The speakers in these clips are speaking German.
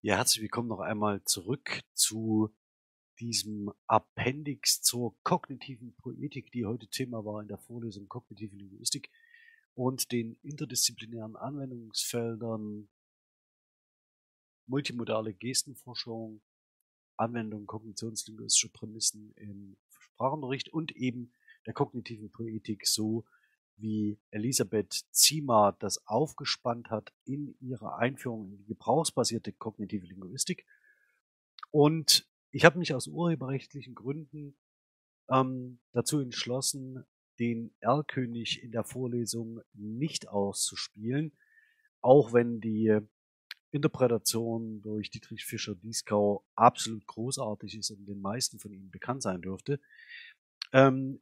Ja, herzlich willkommen noch einmal zurück zu diesem Appendix zur kognitiven Poetik, die heute Thema war in der Vorlesung Kognitive Linguistik und den interdisziplinären Anwendungsfeldern multimodale Gestenforschung, Anwendung kognitionslinguistischer Prämissen im Sprachunterricht und eben der kognitiven Poetik so wie Elisabeth Ziemer das aufgespannt hat in ihrer Einführung in die gebrauchsbasierte kognitive Linguistik. Und ich habe mich aus urheberrechtlichen Gründen ähm, dazu entschlossen, den Erlkönig in der Vorlesung nicht auszuspielen, auch wenn die Interpretation durch Dietrich Fischer-Dieskau absolut großartig ist und den meisten von Ihnen bekannt sein dürfte. Ähm,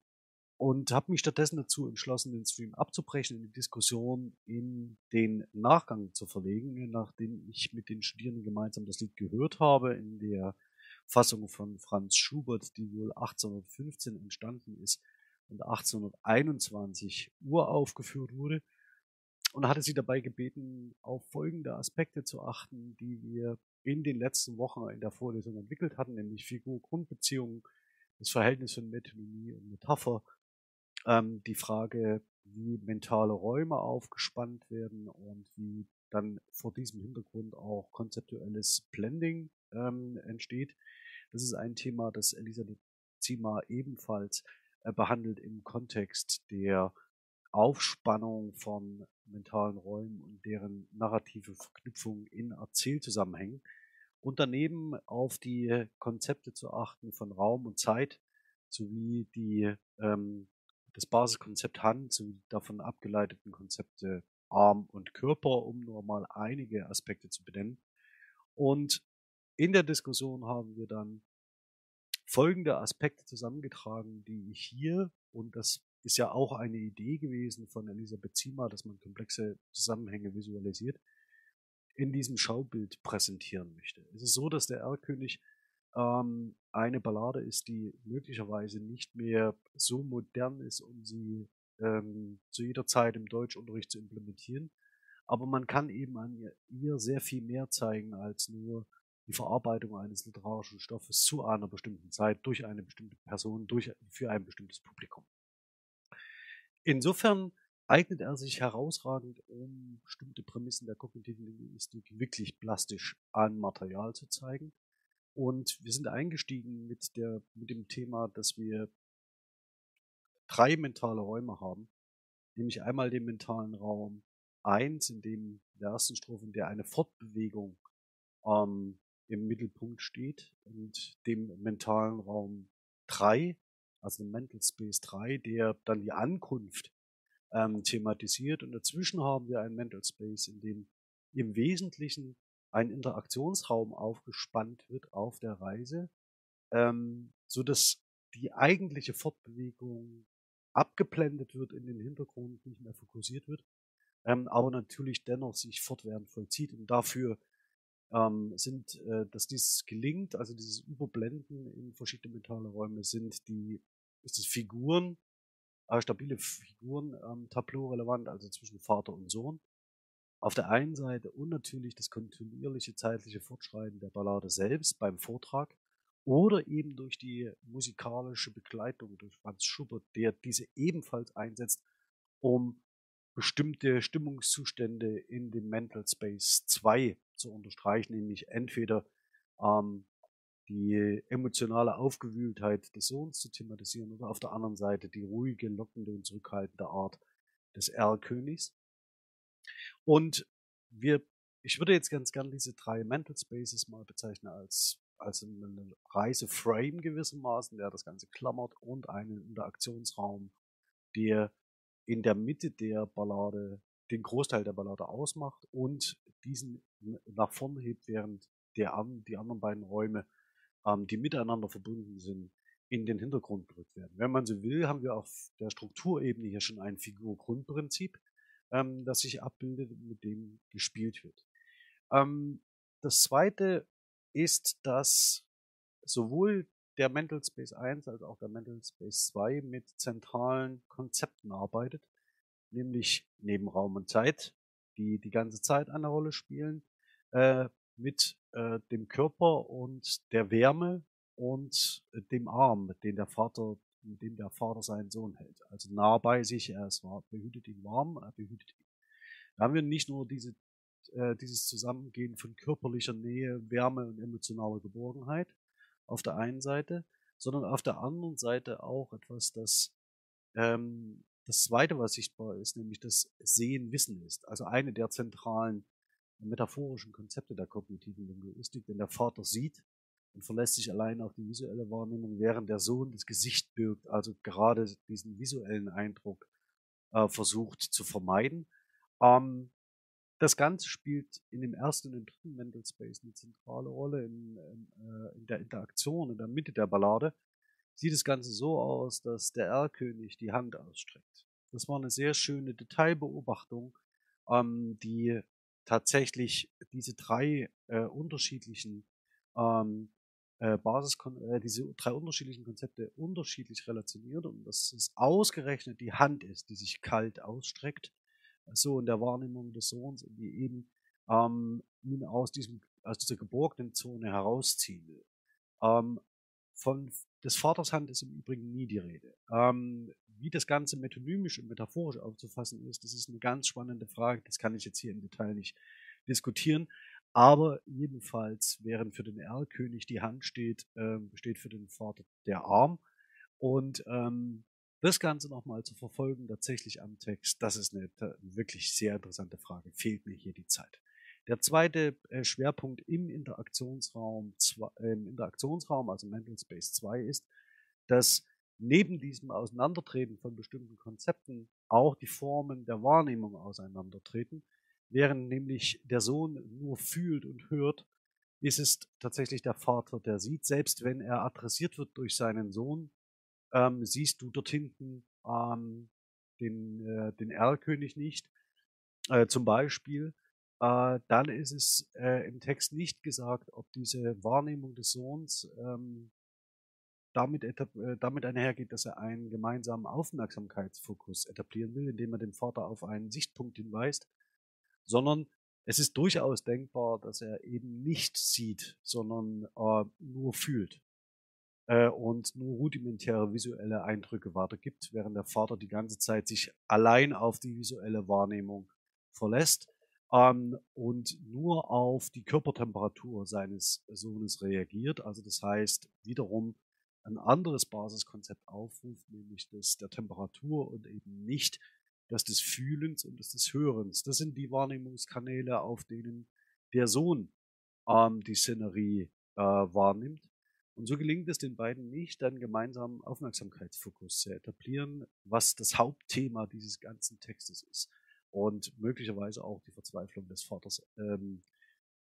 und habe mich stattdessen dazu entschlossen, den Stream abzubrechen und die Diskussion in den Nachgang zu verlegen, nachdem ich mit den Studierenden gemeinsam das Lied gehört habe in der Fassung von Franz Schubert, die wohl 1815 entstanden ist und 1821 uraufgeführt wurde und hatte sie dabei gebeten, auf folgende Aspekte zu achten, die wir in den letzten Wochen in der Vorlesung entwickelt hatten, nämlich Figur-Grundbeziehungen, das Verhältnis von Metonymie und Metapher, ähm, die Frage, wie mentale Räume aufgespannt werden und wie dann vor diesem Hintergrund auch konzeptuelles Blending ähm, entsteht. Das ist ein Thema, das Elisabeth Zima ebenfalls äh, behandelt im Kontext der Aufspannung von mentalen Räumen und deren narrative Verknüpfung in Erzählzusammenhängen und daneben auf die Konzepte zu achten von Raum und Zeit sowie die ähm, das Basiskonzept Hand sowie davon abgeleiteten Konzepte Arm und Körper, um nur mal einige Aspekte zu benennen. Und in der Diskussion haben wir dann folgende Aspekte zusammengetragen, die ich hier, und das ist ja auch eine Idee gewesen von Elisabeth Zima, dass man komplexe Zusammenhänge visualisiert, in diesem Schaubild präsentieren möchte. Es ist so, dass der Erlkönig ähm, eine Ballade ist, die möglicherweise nicht mehr so modern ist, um sie ähm, zu jeder Zeit im Deutschunterricht zu implementieren. Aber man kann eben an ihr, ihr sehr viel mehr zeigen als nur die Verarbeitung eines literarischen Stoffes zu einer bestimmten Zeit durch eine bestimmte Person, durch, für ein bestimmtes Publikum. Insofern eignet er sich herausragend, um bestimmte Prämissen der kognitiven Linguistik wirklich plastisch an Material zu zeigen. Und wir sind eingestiegen mit, der, mit dem Thema, dass wir drei mentale Räume haben. Nämlich einmal den mentalen Raum 1, in dem in der ersten Strophe, in der eine Fortbewegung ähm, im Mittelpunkt steht, und dem mentalen Raum 3, also dem Mental Space 3, der dann die Ankunft ähm, thematisiert. Und dazwischen haben wir einen Mental Space, in dem im Wesentlichen ein Interaktionsraum aufgespannt wird auf der Reise, ähm, so dass die eigentliche Fortbewegung abgeblendet wird in den Hintergrund, nicht mehr fokussiert wird, ähm, aber natürlich dennoch sich fortwährend vollzieht. Und dafür ähm, sind, äh, dass dies gelingt, also dieses Überblenden in verschiedene mentale Räume, sind die, ist es Figuren, äh, stabile Figuren ähm, Tableau relevant, also zwischen Vater und Sohn auf der einen Seite und natürlich das kontinuierliche zeitliche Fortschreiten der Ballade selbst beim Vortrag oder eben durch die musikalische Begleitung durch Franz Schubert, der diese ebenfalls einsetzt, um bestimmte Stimmungszustände in dem Mental Space 2 zu unterstreichen, nämlich entweder ähm, die emotionale Aufgewühltheit des Sohns zu thematisieren oder auf der anderen Seite die ruhige, lockende und zurückhaltende Art des Erlkönigs. Und wir, ich würde jetzt ganz gern diese drei Mental Spaces mal bezeichnen als, als eine Reiseframe gewissermaßen, der das Ganze klammert und einen Interaktionsraum, der in der Mitte der Ballade den Großteil der Ballade ausmacht und diesen nach vorne hebt, während der, die anderen beiden Räume, ähm, die miteinander verbunden sind, in den Hintergrund gerückt werden. Wenn man so will, haben wir auf der Strukturebene hier schon ein Figur-Grundprinzip, ähm, das sich abbildet und mit dem gespielt wird. Ähm, das zweite ist, dass sowohl der Mental Space 1 als auch der Mental Space 2 mit zentralen Konzepten arbeitet, nämlich neben Raum und Zeit, die die ganze Zeit eine Rolle spielen, äh, mit äh, dem Körper und der Wärme und dem Arm, den der Vater, mit dem der Vater seinen Sohn hält. Also nah bei sich, er ist, behütet ihn warm, er behütet ihn. Da haben wir nicht nur diese, äh, dieses Zusammengehen von körperlicher Nähe, Wärme und emotionaler Geborgenheit auf der einen Seite, sondern auf der anderen Seite auch etwas, das ähm, das Zweite, was sichtbar ist, nämlich das Sehen Wissen ist. Also eine der zentralen metaphorischen Konzepte der kognitiven Linguistik, denn der Vater sieht und verlässt sich allein auf die visuelle Wahrnehmung, während der Sohn das Gesicht birgt, also gerade diesen visuellen Eindruck äh, versucht zu vermeiden. Ähm, das Ganze spielt in dem ersten und dritten Mental Space eine zentrale Rolle in, in, äh, in der Interaktion, in der Mitte der Ballade sieht das Ganze so aus, dass der Erlkönig die Hand ausstreckt. Das war eine sehr schöne Detailbeobachtung, ähm, die tatsächlich diese drei äh, unterschiedlichen ähm, äh, Basis, äh, diese drei unterschiedlichen Konzepte unterschiedlich relationiert und dass es ausgerechnet die Hand ist, die sich kalt ausstreckt, so in der Wahrnehmung des Sohns, die eben ähm, ihn aus diesem aus dieser geborgenen Zone herausziehen will. Ähm, von des Vaters Hand ist im Übrigen nie die Rede. Ähm, wie das Ganze metonymisch und metaphorisch aufzufassen ist, das ist eine ganz spannende Frage. Das kann ich jetzt hier im Detail nicht diskutieren. Aber jedenfalls, während für den Erlkönig die Hand steht, äh, steht für den Vater der Arm. Und ähm, das Ganze nochmal zu verfolgen, tatsächlich am Text, das ist eine wirklich sehr interessante Frage. Fehlt mir hier die Zeit. Der zweite äh, Schwerpunkt im Interaktionsraum, äh, im Interaktionsraum, also Mental Space 2, ist, dass neben diesem Auseinandertreten von bestimmten Konzepten auch die Formen der Wahrnehmung auseinandertreten. Während nämlich der Sohn nur fühlt und hört, ist es tatsächlich der Vater, der sieht. Selbst wenn er adressiert wird durch seinen Sohn, ähm, siehst du dort hinten ähm, den, äh, den Erlkönig nicht. Äh, zum Beispiel äh, dann ist es äh, im Text nicht gesagt, ob diese Wahrnehmung des Sohns ähm, damit, äh, damit einhergeht, dass er einen gemeinsamen Aufmerksamkeitsfokus etablieren will, indem er den Vater auf einen Sichtpunkt hinweist, sondern es ist durchaus denkbar, dass er eben nicht sieht, sondern äh, nur fühlt äh, und nur rudimentäre visuelle Eindrücke weitergibt, während der Vater die ganze Zeit sich allein auf die visuelle Wahrnehmung verlässt ähm, und nur auf die Körpertemperatur seines Sohnes reagiert. Also das heißt wiederum ein anderes Basiskonzept aufruft, nämlich das der Temperatur und eben nicht das des Fühlens und das des Hörens. Das sind die Wahrnehmungskanäle, auf denen der Sohn ähm, die Szenerie äh, wahrnimmt. Und so gelingt es den beiden nicht, einen gemeinsamen Aufmerksamkeitsfokus zu etablieren, was das Hauptthema dieses ganzen Textes ist und möglicherweise auch die Verzweiflung des Vaters ähm,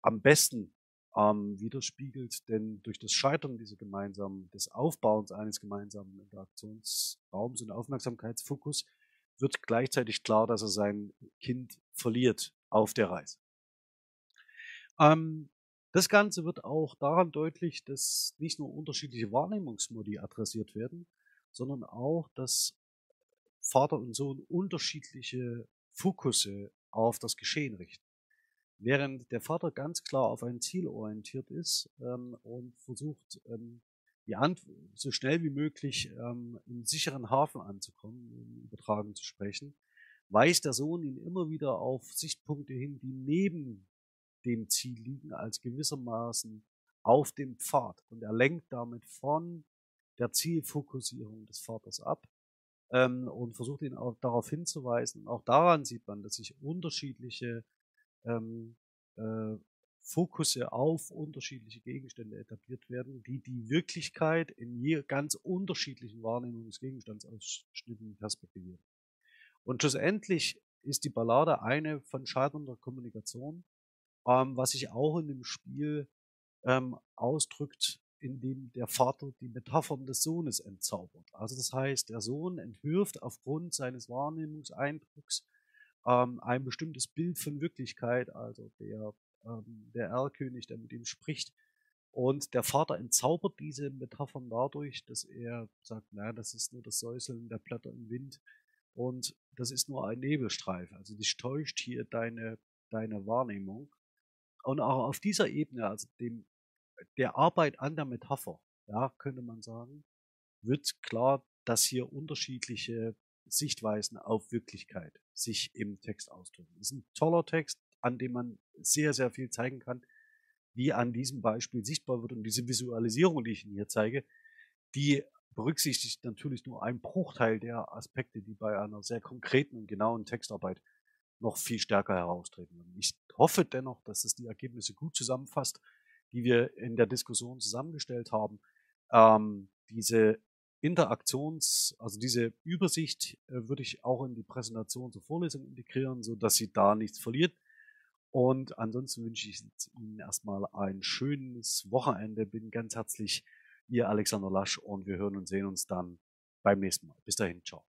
am besten ähm, widerspiegelt, denn durch das Scheitern dieser gemeinsamen, des Aufbauens eines gemeinsamen Interaktionsraums und Aufmerksamkeitsfokus wird gleichzeitig klar, dass er sein Kind verliert auf der Reise. Ähm, das Ganze wird auch daran deutlich, dass nicht nur unterschiedliche Wahrnehmungsmodi adressiert werden, sondern auch, dass Vater und Sohn unterschiedliche Fokusse auf das Geschehen richten. Während der Vater ganz klar auf ein Ziel orientiert ist ähm, und versucht, ähm, die Ant so schnell wie möglich ähm, im sicheren Hafen anzukommen, um übertragen zu sprechen, weist der Sohn ihn immer wieder auf Sichtpunkte hin, die neben dem Ziel liegen, als gewissermaßen auf dem Pfad. Und er lenkt damit von der Zielfokussierung des Vaters ab ähm, und versucht ihn auch darauf hinzuweisen. Auch daran sieht man, dass sich unterschiedliche ähm, äh, Fokusse auf unterschiedliche Gegenstände etabliert werden, die die Wirklichkeit in je ganz unterschiedlichen Wahrnehmungen des Gegenstandsausschnitten perspektivieren. Und schlussendlich ist die Ballade eine von scheiternder Kommunikation, ähm, was sich auch in dem Spiel ähm, ausdrückt, in dem der Vater die Metaphern des Sohnes entzaubert. Also das heißt, der Sohn entwirft aufgrund seines Wahrnehmungseindrucks ähm, ein bestimmtes Bild von Wirklichkeit, also der, ähm, der Erlkönig, der mit ihm spricht. Und der Vater entzaubert diese Metaphern dadurch, dass er sagt, naja, das ist nur das Säuseln der Blätter im Wind und das ist nur ein Nebelstreif. Also dich täuscht hier deine, deine Wahrnehmung. Und auch auf dieser Ebene, also dem, der Arbeit an der Metapher, ja, könnte man sagen, wird klar, dass hier unterschiedliche Sichtweisen auf Wirklichkeit sich im Text ausdrücken. Das ist ein toller Text, an dem man sehr, sehr viel zeigen kann, wie an diesem Beispiel sichtbar wird. Und diese Visualisierung, die ich Ihnen hier zeige, die berücksichtigt natürlich nur einen Bruchteil der Aspekte, die bei einer sehr konkreten und genauen Textarbeit noch viel stärker heraustreten. Ich hoffe dennoch, dass es die Ergebnisse gut zusammenfasst, die wir in der Diskussion zusammengestellt haben. Ähm, diese Interaktions, also diese Übersicht äh, würde ich auch in die Präsentation zur Vorlesung integrieren, so dass sie da nichts verliert. Und ansonsten wünsche ich Ihnen erstmal ein schönes Wochenende. Bin ganz herzlich Ihr Alexander Lasch und wir hören und sehen uns dann beim nächsten Mal. Bis dahin, ciao.